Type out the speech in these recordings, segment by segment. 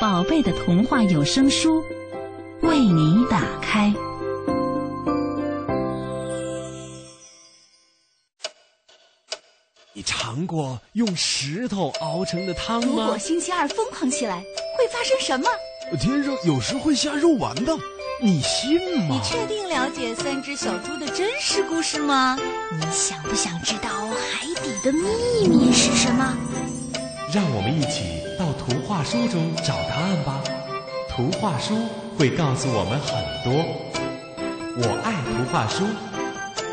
宝贝的童话有声书为你打开。你尝过用石头熬成的汤吗？如果星期二疯狂起来，会发生什么？天上有时会下肉丸的，你信吗？你确定了解三只小猪的真实故事吗？你想不想知道海底的秘密是什么？让我们一起到图画书中找答案吧。图画书会告诉我们很多。我爱图画书，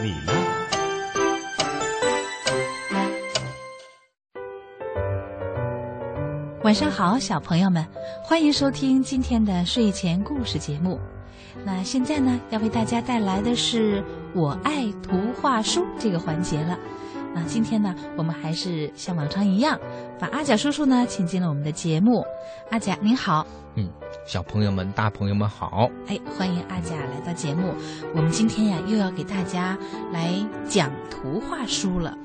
你呢？晚上好，小朋友们，欢迎收听今天的睡前故事节目。那现在呢，要为大家带来的是“我爱图画书”这个环节了。那今天呢，我们还是像往常一样，把阿甲叔叔呢请进了我们的节目。阿甲您好，嗯，小朋友们、大朋友们好，哎，欢迎阿甲来到节目。我们今天呀，又要给大家来讲图画书了。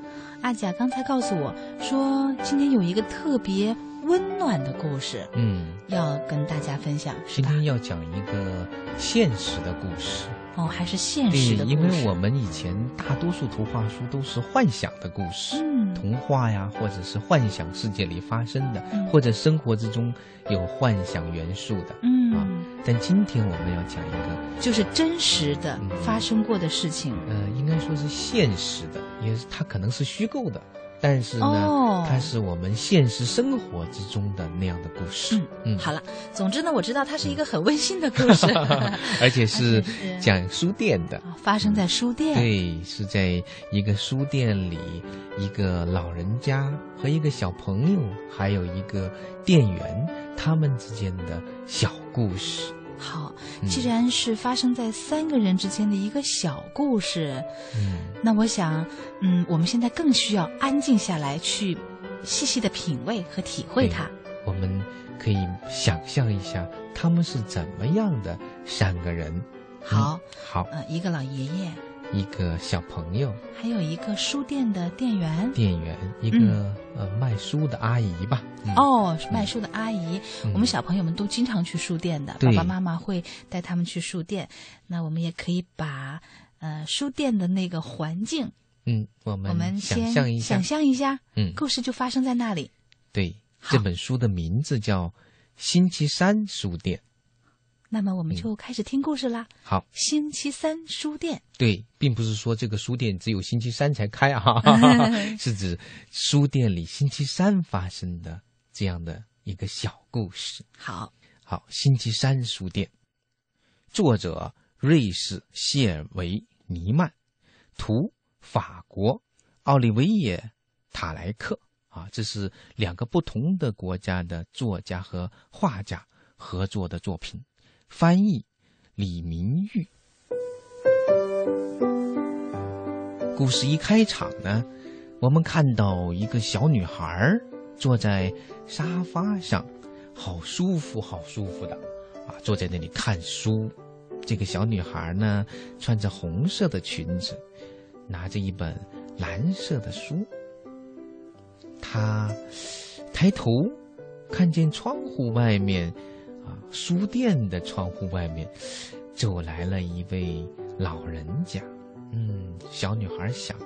阿甲刚才告诉我说，今天有一个特别。温暖的故事，嗯，要跟大家分享。今天要讲一个现实的故事哦，还是现实的。因为我们以前大多数图画书都是幻想的故事，嗯，童话呀，或者是幻想世界里发生的，或者生活之中有幻想元素的，嗯啊。但今天我们要讲一个，就是真实的发生过的事情。呃，应该说是现实的，也是它可能是虚构的。但是呢，它是我们现实生活之中的那样的故事。嗯嗯，好了，总之呢，我知道它是一个很温馨的故事，而且是 讲书店的，发生在书店。对，是在一个书店里，一个老人家和一个小朋友，还有一个店员，他们之间的小故事。好，既然是发生在三个人之间的一个小故事，嗯，那我想，嗯，我们现在更需要安静下来，去细细的品味和体会它。我们可以想象一下，他们是怎么样的三个人。好，好，呃，一个老爷爷。一个小朋友，还有一个书店的店员，店员，一个呃卖书的阿姨吧。哦，卖书的阿姨，我们小朋友们都经常去书店的，爸爸妈妈会带他们去书店。那我们也可以把呃书店的那个环境，嗯，我们我们想象一下，想象一下，嗯，故事就发生在那里。对，这本书的名字叫《星期三书店》。那么我们就开始听故事啦。好，星期三书店。对，并不是说这个书店只有星期三才开啊，是指书店里星期三发生的这样的一个小故事。好，好，星期三书店，作者瑞士谢尔维尼曼，图法国奥利维耶塔莱克啊，这是两个不同的国家的作家和画家合作的作品。翻译李明玉。故事一开场呢，我们看到一个小女孩坐在沙发上，好舒服，好舒服的啊，坐在那里看书。这个小女孩呢，穿着红色的裙子，拿着一本蓝色的书。她抬头看见窗户外面。书店的窗户外面，走来了一位老人家。嗯，小女孩想：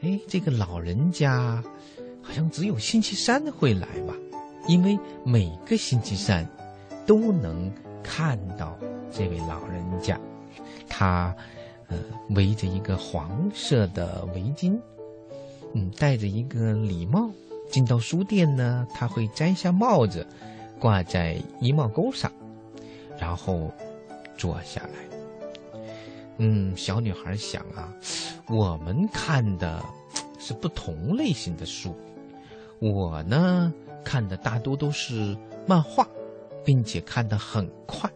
哎，这个老人家好像只有星期三会来吧？因为每个星期三都能看到这位老人家。他呃围着一个黄色的围巾，嗯，戴着一个礼帽。进到书店呢，他会摘下帽子。挂在衣帽钩上，然后坐下来。嗯，小女孩想啊，我们看的是不同类型的书。我呢看的大多都是漫画，并且看得很快，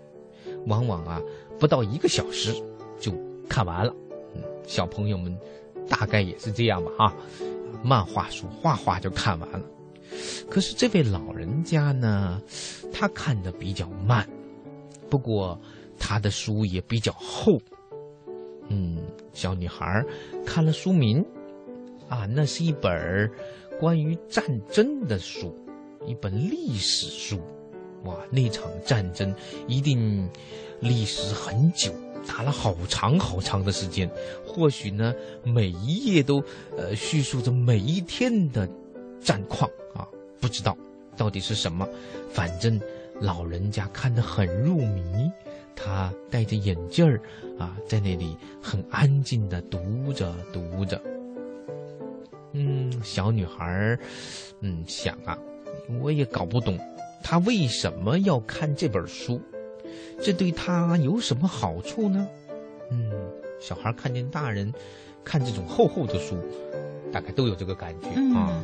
往往啊不到一个小时就看完了。嗯，小朋友们大概也是这样吧啊，漫画书画画就看完了。可是这位老人家呢，他看的比较慢，不过他的书也比较厚。嗯，小女孩看了书名，啊，那是一本关于战争的书，一本历史书。哇，那场战争一定历史很久，打了好长好长的时间。或许呢，每一页都呃叙述着每一天的战况，不知道到底是什么。反正老人家看得很入迷，他戴着眼镜儿啊，在那里很安静的读着读着。嗯，小女孩，嗯，想啊，我也搞不懂。他为什么要看这本书？这对他有什么好处呢？嗯，小孩看见大人看这种厚厚的书，大概都有这个感觉啊。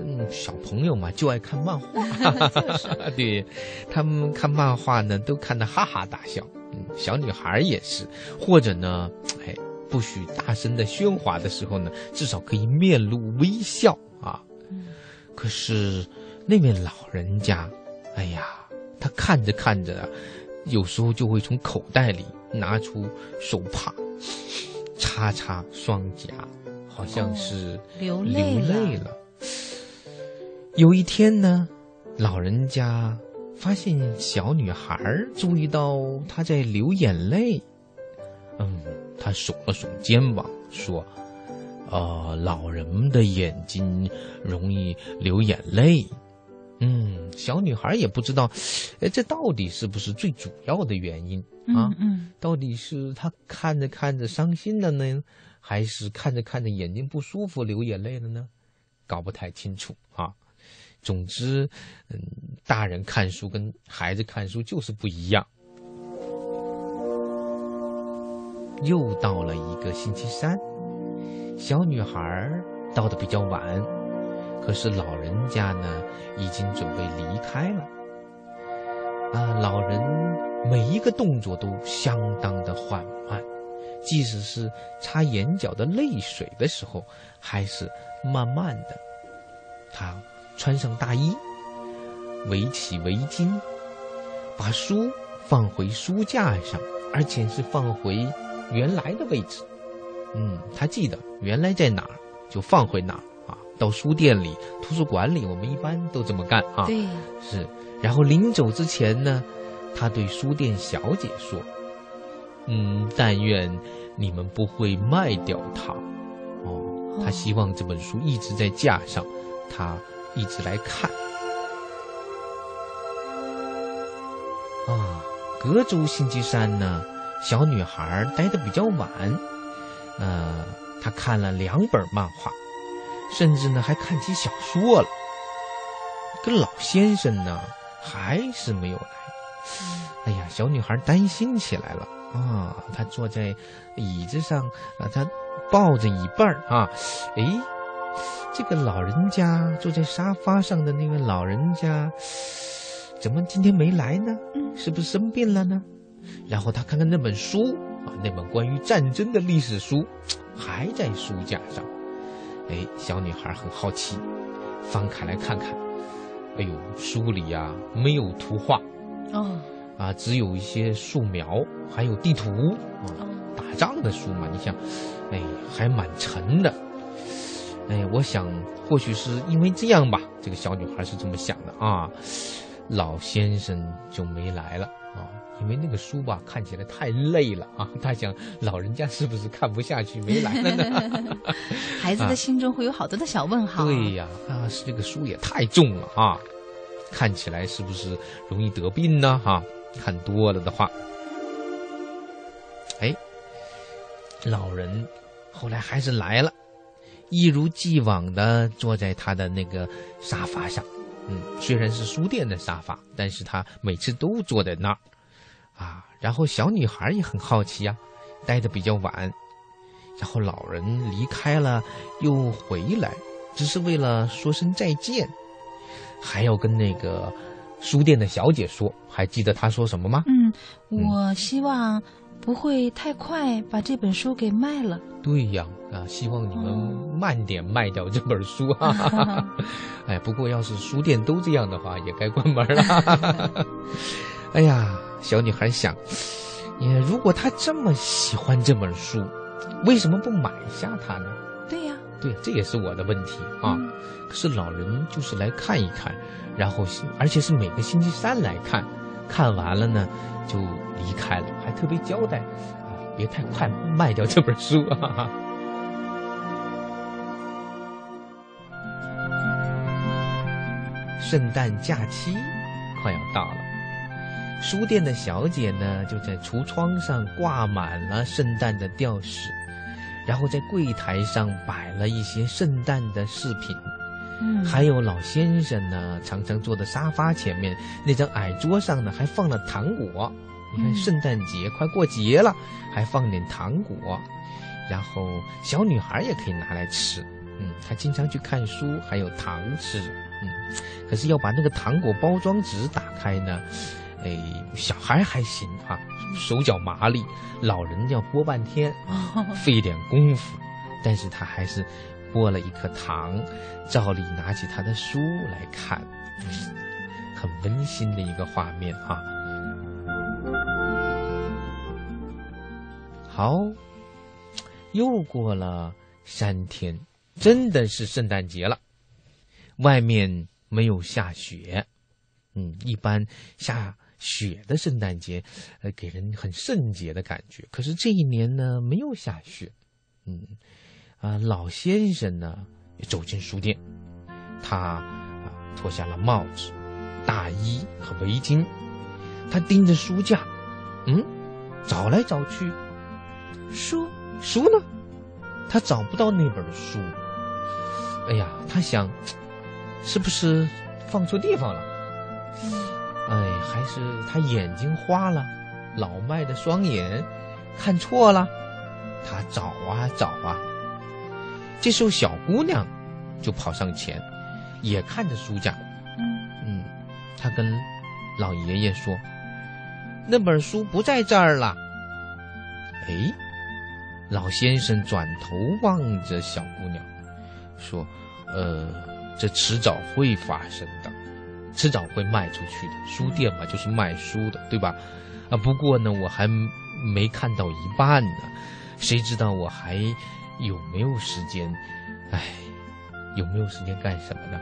嗯，小朋友嘛就爱看漫画，对，他们看漫画呢都看得哈哈大笑。嗯，小女孩也是，或者呢，哎，不许大声的喧哗的时候呢，至少可以面露微笑啊。可是那位老人家。哎呀，他看着看着，有时候就会从口袋里拿出手帕，擦擦双颊，好像是流泪了。有一天呢，老人家发现小女孩注意到她在流眼泪，嗯，他耸了耸肩膀说：“呃，老人们的眼睛容易流眼泪。”嗯，小女孩也不知道，哎，这到底是不是最主要的原因啊？嗯，到底是她看着看着伤心了呢，还是看着看着眼睛不舒服流眼泪了呢？搞不太清楚啊。总之，嗯，大人看书跟孩子看书就是不一样。又到了一个星期三，小女孩到的比较晚。可是老人家呢，已经准备离开了。啊，老人每一个动作都相当的缓慢，即使是擦眼角的泪水的时候，还是慢慢的。他穿上大衣，围起围巾，把书放回书架上，而且是放回原来的位置。嗯，他记得原来在哪儿，就放回哪儿啊。到书店里、图书馆里，我们一般都这么干啊。对，是。然后临走之前呢，他对书店小姐说：“嗯，但愿你们不会卖掉它。”哦，他希望这本书一直在架上，他一直来看。啊，隔周星期三呢，小女孩待的比较晚，呃，她看了两本漫画。甚至呢，还看起小说了。可老先生呢，还是没有来。哎呀，小女孩担心起来了啊！他坐在椅子上啊，他抱着椅背儿啊。诶，这个老人家坐在沙发上的那位老人家，怎么今天没来呢？是不是生病了呢？然后他看看那本书啊，那本关于战争的历史书，还在书架上。哎，小女孩很好奇，翻开来看看。哎呦，书里呀没有图画，哦，啊，只有一些素描，还有地图。啊，打仗的书嘛，你想，哎，还蛮沉的。哎，我想或许是因为这样吧，这个小女孩是这么想的啊。老先生就没来了啊。因为那个书吧看起来太累了啊，他想老人家是不是看不下去没来了呢？孩子的心中会有好多的小问号。对呀，啊，是这个书也太重了啊，看起来是不是容易得病呢？哈，看多了的话，哎，老人后来还是来了，一如既往的坐在他的那个沙发上。嗯，虽然是书店的沙发，但是他每次都坐在那儿。啊，然后小女孩也很好奇呀，待的比较晚，然后老人离开了又回来，只是为了说声再见，还要跟那个书店的小姐说：“还记得她说什么吗？”嗯，我希望不会太快把这本书给卖了。对呀，啊，希望你们慢点卖掉这本书啊！哎，不过要是书店都这样的话，也该关门了。哎呀，小女孩想，也如果她这么喜欢这本书，为什么不买下它呢？对这也是我的问题啊。可是老人就是来看一看，然后而且是每个星期三来看，看完了呢就离开了，还特别交代啊，别太快卖掉这本书啊。圣诞假期快要到了，书店的小姐呢就在橱窗上挂满了圣诞的吊饰，然后在柜台上摆了一些圣诞的饰品。嗯，还有老先生呢，常常坐在沙发前面那张矮桌上呢，还放了糖果。你看，圣诞节快过节了，还放点糖果，然后小女孩也可以拿来吃。嗯，她经常去看书，还有糖吃。嗯，可是要把那个糖果包装纸打开呢，哎，小孩还行啊，手脚麻利，老人要剥半天，费点功夫，但是他还是。剥了一颗糖，照例拿起他的书来看，很温馨的一个画面啊。好，又过了三天，真的是圣诞节了。外面没有下雪，嗯，一般下雪的圣诞节，呃，给人很圣洁的感觉。可是这一年呢，没有下雪，嗯。啊，老先生呢走进书店，他啊脱下了帽子、大衣和围巾，他盯着书架，嗯，找来找去，书书呢？他找不到那本书。哎呀，他想，是不是放错地方了？哎，还是他眼睛花了，老迈的双眼看错了。他找啊找啊。这时候，小姑娘就跑上前，也看着书架。嗯嗯，她跟老爷爷说：“那本书不在这儿了。”哎，老先生转头望着小姑娘，说：“呃，这迟早会发生的，迟早会卖出去的。书店嘛，就是卖书的，对吧？啊，不过呢，我还没看到一半呢，谁知道我还……”有没有时间？哎，有没有时间干什么呢？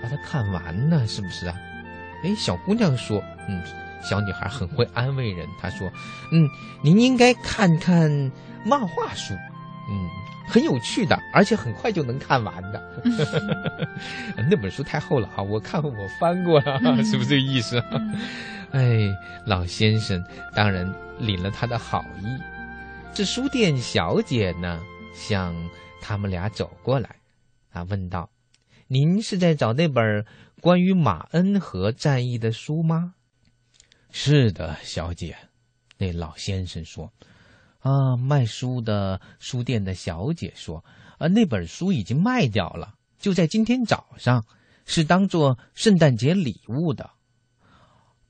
把它看完呢，是不是啊？哎，小姑娘说：“嗯，小女孩很会安慰人。她说：‘嗯，您应该看看漫画书，嗯，很有趣的，而且很快就能看完的。’那本书太厚了哈，我看我翻过了，是不是这个意思？哎，老先生当然领了他的好意。这书店小姐呢？”向他们俩走过来，啊，问道：“您是在找那本关于马恩河战役的书吗？”“是的，小姐。”那老先生说。“啊，卖书的书店的小姐说，啊，那本书已经卖掉了，就在今天早上，是当做圣诞节礼物的。”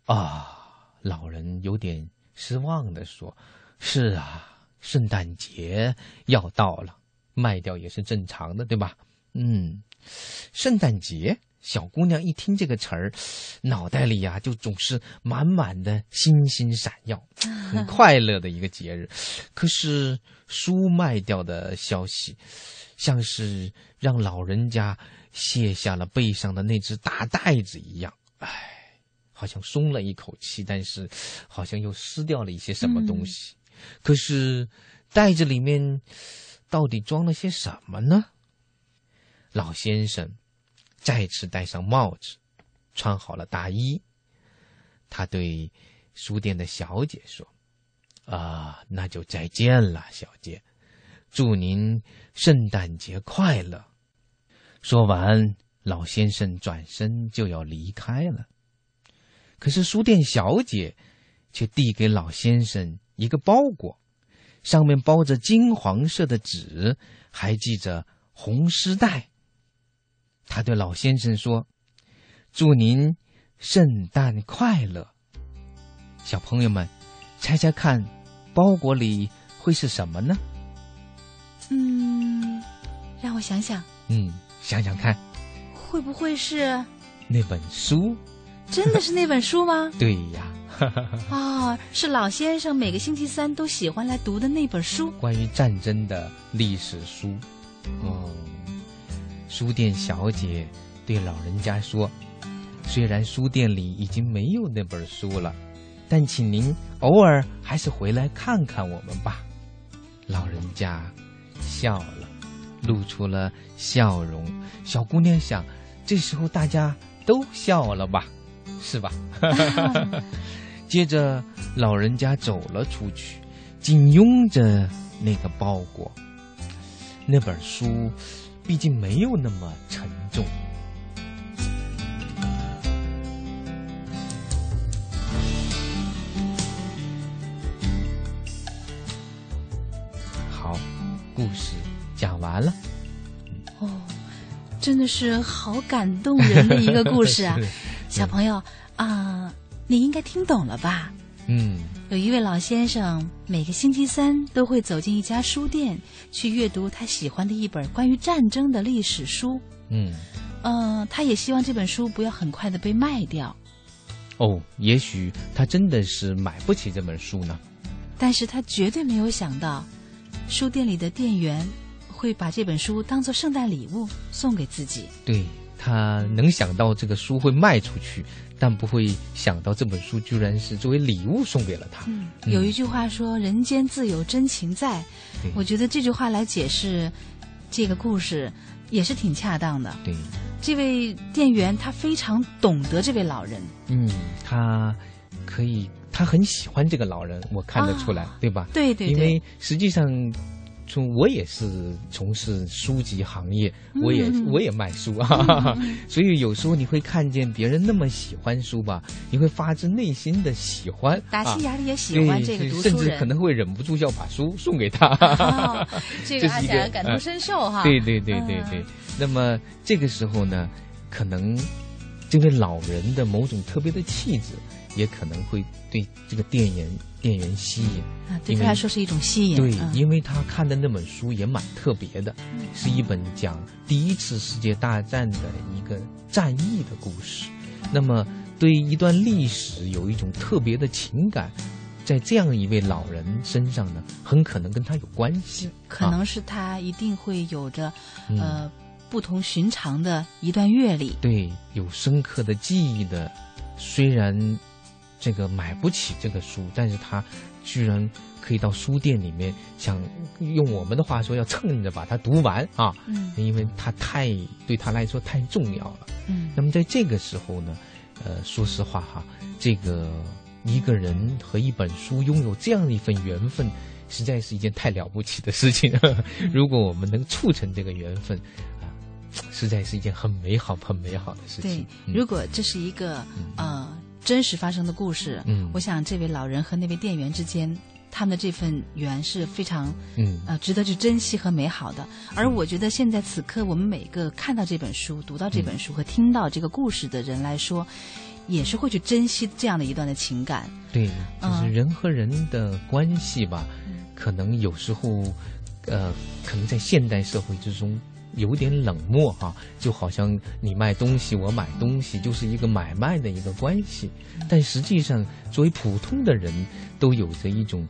啊，老人有点失望的说：“是啊。”圣诞节要到了，卖掉也是正常的，对吧？嗯，圣诞节，小姑娘一听这个词儿，脑袋里呀就总是满满的星星闪耀，很快乐的一个节日。可是书卖掉的消息，像是让老人家卸下了背上的那只大袋子一样，唉，好像松了一口气，但是好像又失掉了一些什么东西。可是，袋子里面到底装了些什么呢？老先生再次戴上帽子，穿好了大衣。他对书店的小姐说：“啊，那就再见了，小姐，祝您圣诞节快乐。”说完，老先生转身就要离开了。可是书店小姐却递给老先生。一个包裹，上面包着金黄色的纸，还系着红丝带。他对老先生说：“祝您圣诞快乐。小朋友们，猜猜看，包裹里会是什么呢？嗯，让我想想，嗯，想想看，会不会是那本书？真的是那本书吗？对呀，啊、是老先生每个星期三都喜欢来读的那本书。关于战争的历史书。哦，书店小姐对老人家说：“虽然书店里已经没有那本书了，但请您偶尔还是回来看看我们吧。”老人家笑了，露出了笑容。小姑娘想，这时候大家都笑了吧，是吧？接着，老人家走了出去，紧拥着那个包裹。那本书毕竟没有那么沉重。好，故事讲完了。哦，真的是好感动人的一个故事啊！小朋友啊、你应该听懂了吧？嗯，有一位老先生，每个星期三都会走进一家书店，去阅读他喜欢的一本关于战争的历史书。嗯，嗯、他也希望这本书不要很快的被卖掉，哦，也许他真的是买不起这本书呢。但是他绝对没有想到，书店里的店员会把这本书当做圣诞礼物送给自己。对他能想到这个书会卖出去，但不会想到这本书居然是作为礼物送给了他。嗯，有一句话说“人间自有真情在”，对我觉得这句话来解释这个故事也是挺恰当的。对，这位店员他非常懂得这位老人，嗯，他可以，他很喜欢这个老人，我看得出来，啊对吧？对对对因为实际上，从我也是从事书籍行业，我也、嗯我也卖书啊，所以有时候你会看见别人那么喜欢书吧，你会发自内心的喜欢，打啊心眼里也喜欢这个读书。甚至可能会忍不住要把书送给他。哦 这个阿霞感同身受哈。对对对对对。嗯那么这个时候呢，可能这位老人的某种特别的气质，也可能会对这个店员店员吸引。啊，对他来说是一种吸引。对，嗯因为他看的那本书也蛮特别的，是一本讲第一次世界大战的一个战役的故事。那么，对一段历史有一种特别的情感，在这样一位老人身上呢，很可能跟他有关系。可能是他一定会有着、嗯呃不同寻常的一段阅历。对，有深刻的记忆的，虽然这个买不起这个书，但是他居然可以到书店里面，想用我们的话说，要蹭着把它读完啊，嗯因为他太对他来说太重要了。嗯那么在这个时候呢，呃，说实话哈，这个一个人和一本书拥有这样的一份缘分，实在是一件太了不起的事情。如果我们能促成这个缘分，啊、实在是一件很美好、很美好的事对情。，嗯如果这是一个呃真实发生的故事，嗯我想这位老人和那位店员之间。他们的这份缘是非常，嗯呃，值得去珍惜和美好的。而我觉得现在此刻，我们每个看到这本书、读到这本书和听到这个故事的人来说，也是会去珍惜这样的一段的情感。对，就是嗯人和人的关系吧，可能有时候，呃，可能在现代社会之中有点冷漠哈、就好像你卖东西，我买东西，就是一个买卖的一个关系。但实际上，作为普通的人，都有着一种，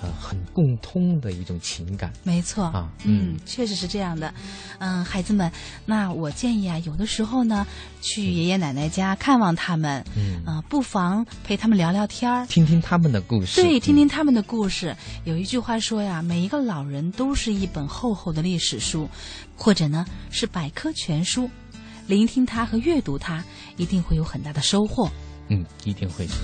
呃，很共通的一种情感。没错啊嗯嗯，确实是这样的。嗯，孩子们，那我建议啊，有的时候呢，去爷爷奶奶家看望他们，嗯，啊、不妨陪他们聊聊天儿。听听他们的故事。对，听嗯听他们的故事。有一句话说呀，每一个老人都是一本厚厚的历史书，或者呢是百科全书。聆听它和阅读它，一定会有很大的收获。嗯，一定会是。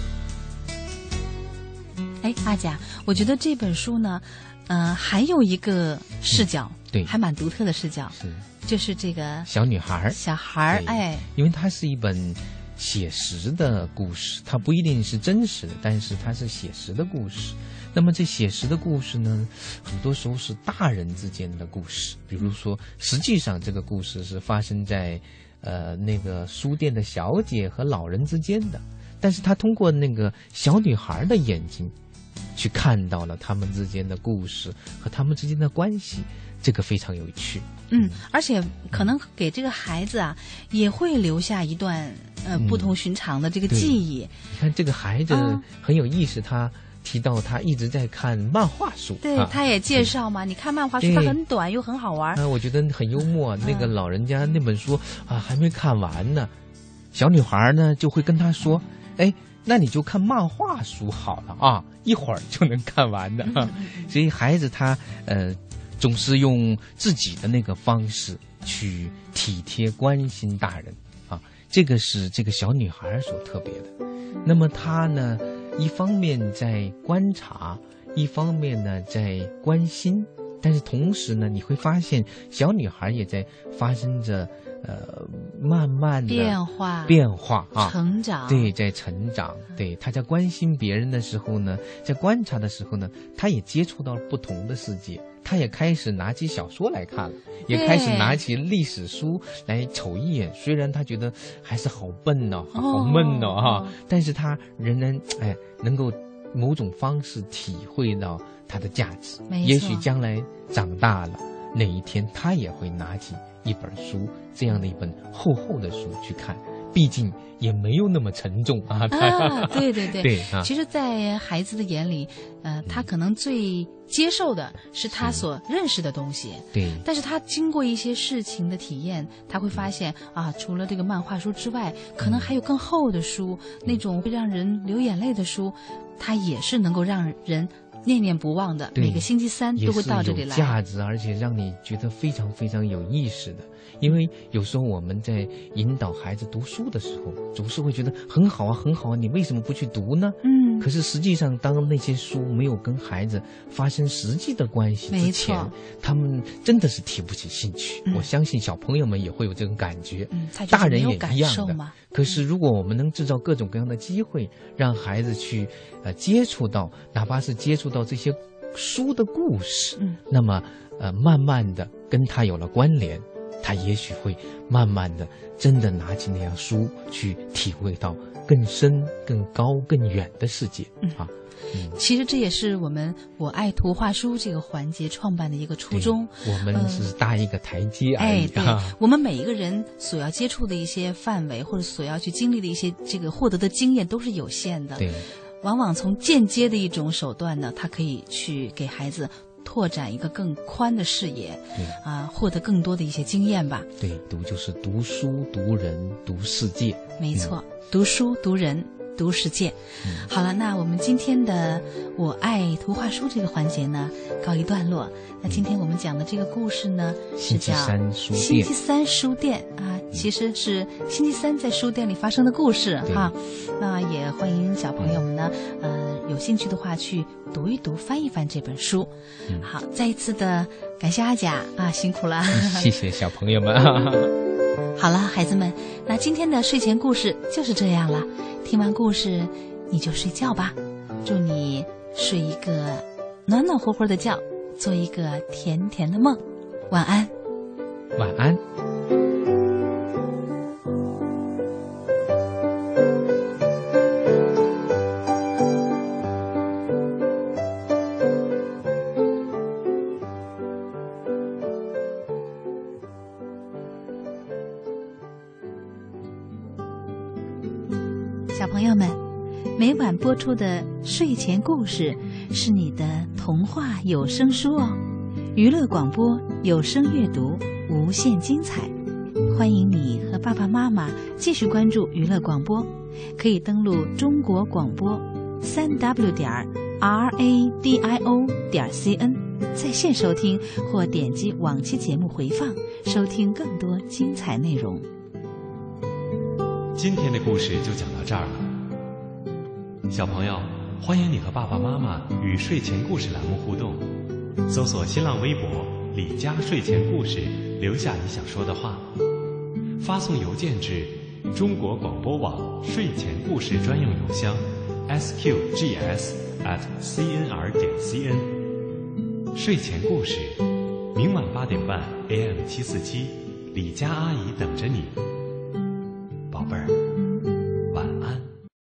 哎，阿甲，我觉得这本书呢，呃，还有一个视角，对还蛮独特的视角，是就是这个小女孩儿小孩儿，哎，因为它是一本写实的故事，它不一定是真实的，但是它是写实的故事。那么这写实的故事呢，很多时候是大人之间的故事，比如说，实际上这个故事是发生在呃那个书店的小姐和老人之间的，但是他通过那个小女孩的眼睛，去看到了他们之间的故事和他们之间的关系，这个非常有趣。嗯，而且可能给这个孩子啊，也会留下一段呃不同寻常的这个记忆。你看这个孩子很有意思，他提到他一直在看漫画书，对，他也介绍嘛。你看漫画书，它很短又很好玩。啊，我觉得很幽默。那个老人家那本书啊还没看完呢，小女孩呢就会跟他说：“哎，那你就看漫画书好了啊，一会儿就能看完的。”所以孩子他呃。总是用自己的那个方式去体贴关心大人，啊，这个是这个小女孩所特别的。那么她呢，一方面在观察，一方面呢在关心，但是同时呢，你会发现小女孩也在发生着。呃，慢慢的变化，变化啊，成长，对，在成长，对，他在关心别人的时候呢，在观察的时候呢，他也接触到了不同的世界，他也开始拿起小说来看了，也开始拿起历史书来瞅一眼。虽然他觉得还是好笨哦，好闷哦哈，但是他仍然哎，能够某种方式体会到它的价值。也许将来长大了，哪一天他也会拿起。一本书，这样的一本厚厚的书去看，毕竟也没有那么沉重啊。啊，对对对，对其实，在孩子的眼里，呃，他可能最接受的是他所认识的东西。对。但是他经过一些事情的体验，他会发现啊，除了这个漫画书之外，可能还有更厚的书，那种会让人流眼泪的书，它也是能够让人。念念不忘的，每个星期三都会到这里来。价值，而且让你觉得非常非常有意思的。因为有时候我们在引导孩子读书的时候，总是会觉得很好啊，很好啊，你为什么不去读呢？嗯。可是实际上，当那些书没有跟孩子发生实际的关系之前，他们真的是提不起兴趣。我相信小朋友们也会有这种感觉，大人也一样的。可是如果我们能制造各种各样的机会，让孩子去呃接触到，哪怕是接触到这些书的故事，嗯，那么呃慢慢的跟他有了关联。他也许会慢慢的，真的拿起那样书去体会到更深、更高、更远的世界啊！其实这也是我们“我爱图画书”这个环节创办的一个初衷。我们是搭一个台阶而已。哎，对，我们每一个人所要接触的一些范围，或者所要去经历的一些这个获得的经验都是有限的。对，往往从间接的一种手段呢，它可以去给孩子。拓展一个更宽的视野，对啊，获得更多的一些经验吧。对，读就是读书、读人、读世界。没错，读书、读人、读世界。好了，那我们今天的“我爱图画书”这个环节呢，告一段落。那今天我们讲的这个故事呢，是叫《星期三书店》啊，其实是星期三在书店里发生的故事哈。那也欢迎小朋友们呢，呃。有兴趣的话，去读一读、翻一翻这本书。好，再一次的感谢阿甲啊，辛苦了。谢谢小朋友们。好了，孩子们，那今天的睡前故事就是这样了。听完故事，你就睡觉吧。祝你睡一个暖暖和和的觉，做一个甜甜的梦。晚安。晚安。出的睡前故事是你的童话有声书哦，娱乐广播有声阅读无限精彩，欢迎你和爸爸妈妈继续关注娱乐广播，可以登录中国广播三 w 点 r a d i o 点 c n 在线收听或点击往期节目回放收听更多精彩内容。今天的故事就讲到这儿了。小朋友，欢迎你和爸爸妈妈与睡前故事栏目互动，搜索新浪微博“李佳睡前故事”，留下你想说的话，发送邮件至中国广播网睡前故事专用邮箱 sqgs at cnr 点 cn。睡前故事，明晚八点半 AM 七四七，李佳阿姨等着你。宝贝儿